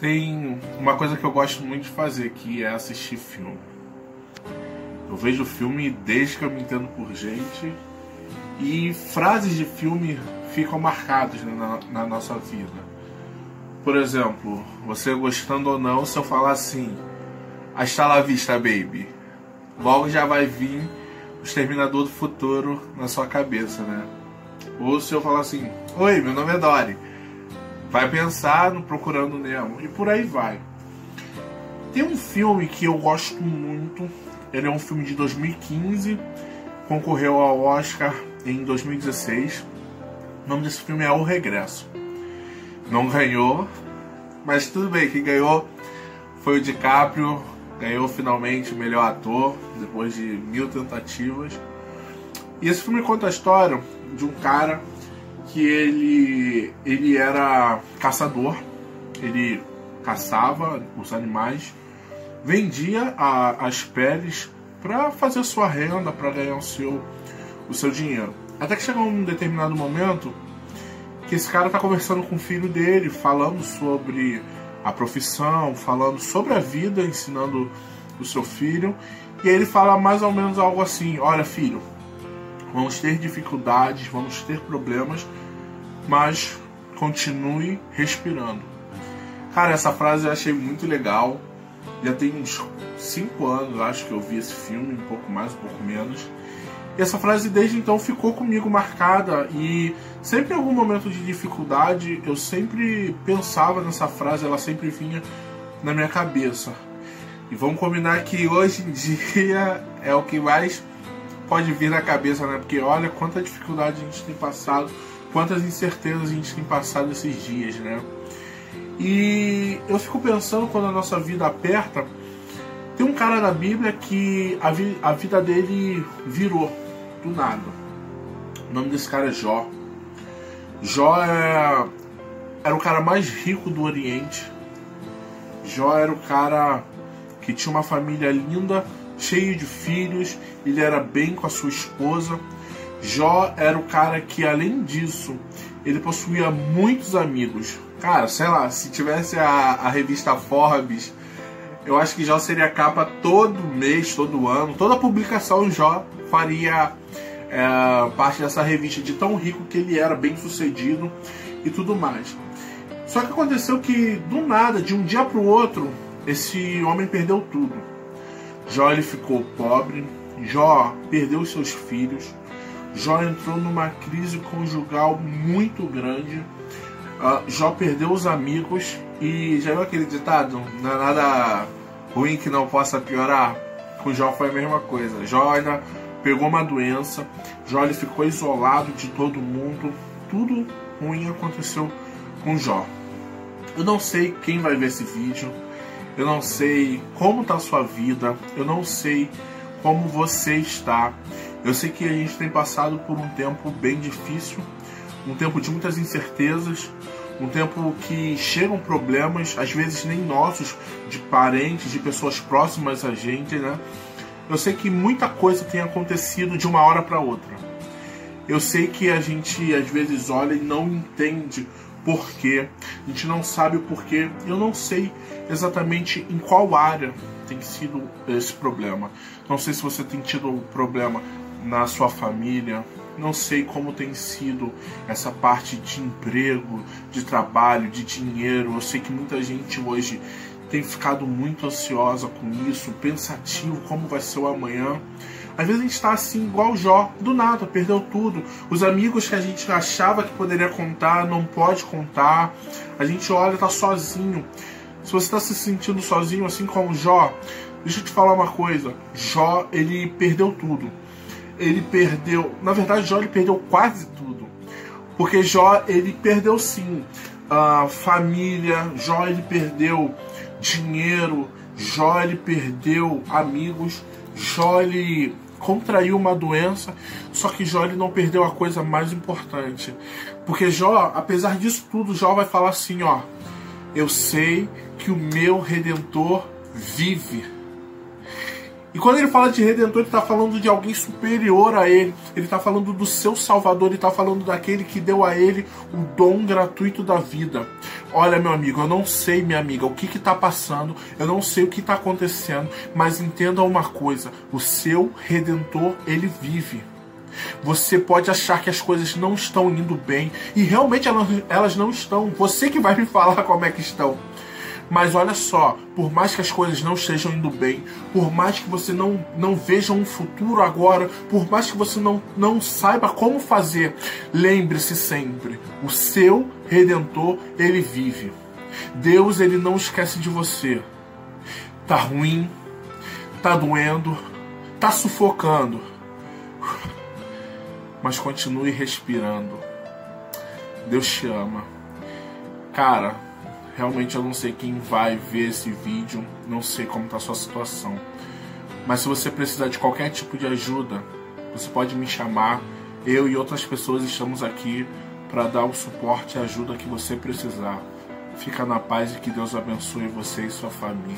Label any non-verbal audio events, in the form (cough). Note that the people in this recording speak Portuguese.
Tem uma coisa que eu gosto muito de fazer, que é assistir filme. Eu vejo filme desde que eu me entendo por gente e frases de filme ficam marcadas né, na, na nossa vida. Por exemplo, você gostando ou não, se eu falar assim, hasta la vista, baby, logo já vai vir o Exterminador do Futuro na sua cabeça, né? Ou se eu falar assim, oi, meu nome é Dory, vai pensar no Procurando Nemo, e por aí vai. Tem um filme que eu gosto muito, ele é um filme de 2015, concorreu ao Oscar em 2016. O nome desse filme é O Regresso. Não ganhou, mas tudo bem, quem ganhou foi o DiCaprio, ganhou finalmente o melhor ator, depois de mil tentativas. E esse filme conta a história de um cara que ele, ele era caçador, ele caçava os animais vendia a, as peles para fazer sua renda, para ganhar o seu, o seu dinheiro. Até que chegou um determinado momento que esse cara tá conversando com o filho dele, falando sobre a profissão, falando sobre a vida, ensinando o seu filho. E ele fala mais ou menos algo assim: Olha, filho, vamos ter dificuldades, vamos ter problemas, mas continue respirando. Cara, essa frase eu achei muito legal. Já tem uns 5 anos, acho que eu vi esse filme, um pouco mais, um pouco menos. E essa frase desde então ficou comigo marcada e sempre em algum momento de dificuldade eu sempre pensava nessa frase, ela sempre vinha na minha cabeça. E vamos combinar que hoje em (laughs) dia é o que mais pode vir na cabeça, né? Porque olha quanta dificuldade a gente tem passado, quantas incertezas a gente tem passado esses dias, né? E eu fico pensando quando a nossa vida aperta, tem um cara na Bíblia que a, vi a vida dele virou do nada. O nome desse cara é Jó. Jó é, era o cara mais rico do Oriente. Jó era o cara que tinha uma família linda, cheio de filhos, ele era bem com a sua esposa. Jó era o cara que, além disso, ele possuía muitos amigos. Cara, sei lá, se tivesse a, a revista Forbes, eu acho que Jó seria capa todo mês, todo ano. Toda publicação Jó faria é, parte dessa revista de tão rico que ele era, bem sucedido e tudo mais. Só que aconteceu que, do nada, de um dia para o outro, esse homem perdeu tudo. Jó ele ficou pobre, Jó perdeu seus filhos, Jó entrou numa crise conjugal muito grande Uh, Jó perdeu os amigos e já viu aquele ditado? Não é nada ruim que não possa piorar? Com Jó foi a mesma coisa. Jó ainda pegou uma doença, Jó ele ficou isolado de todo mundo. Tudo ruim aconteceu com Jó. Eu não sei quem vai ver esse vídeo, eu não sei como está a sua vida, eu não sei como você está. Eu sei que a gente tem passado por um tempo bem difícil um tempo de muitas incertezas, um tempo que chegam problemas, às vezes nem nossos, de parentes, de pessoas próximas a gente, né? Eu sei que muita coisa tem acontecido de uma hora para outra. Eu sei que a gente às vezes olha e não entende porquê, a gente não sabe o porquê. Eu não sei exatamente em qual área tem sido esse problema. Não sei se você tem tido um problema na sua família, não sei como tem sido essa parte de emprego, de trabalho, de dinheiro. Eu sei que muita gente hoje tem ficado muito ansiosa com isso, pensativo como vai ser o amanhã. Às vezes a gente está assim, igual o Jó, do nada, perdeu tudo. Os amigos que a gente achava que poderia contar, não pode contar. A gente olha, tá sozinho. Se você está se sentindo sozinho, assim como o Jó, deixa eu te falar uma coisa. Jó, ele perdeu tudo ele perdeu. Na verdade, Jó ele perdeu quase tudo. Porque Jó ele perdeu sim a família, Jó ele perdeu dinheiro, Jó ele perdeu amigos, Jó ele contraiu uma doença, só que Jó ele não perdeu a coisa mais importante. Porque Jó, apesar disso tudo, Jó vai falar assim, ó: Eu sei que o meu redentor vive. E quando ele fala de redentor, ele está falando de alguém superior a ele. Ele está falando do seu Salvador, ele está falando daquele que deu a ele o dom gratuito da vida. Olha, meu amigo, eu não sei, minha amiga, o que que tá passando, eu não sei o que tá acontecendo, mas entenda uma coisa: o seu redentor, ele vive. Você pode achar que as coisas não estão indo bem e realmente elas não estão. Você que vai me falar como é que estão. Mas olha só, por mais que as coisas não estejam indo bem, por mais que você não, não veja um futuro agora, por mais que você não, não saiba como fazer, lembre-se sempre: o seu redentor, ele vive. Deus, ele não esquece de você. Tá ruim, tá doendo, tá sufocando. Mas continue respirando. Deus te ama. Cara, Realmente eu não sei quem vai ver esse vídeo, não sei como está a sua situação. Mas se você precisar de qualquer tipo de ajuda, você pode me chamar. Eu e outras pessoas estamos aqui para dar o suporte e ajuda que você precisar. Fica na paz e que Deus abençoe você e sua família.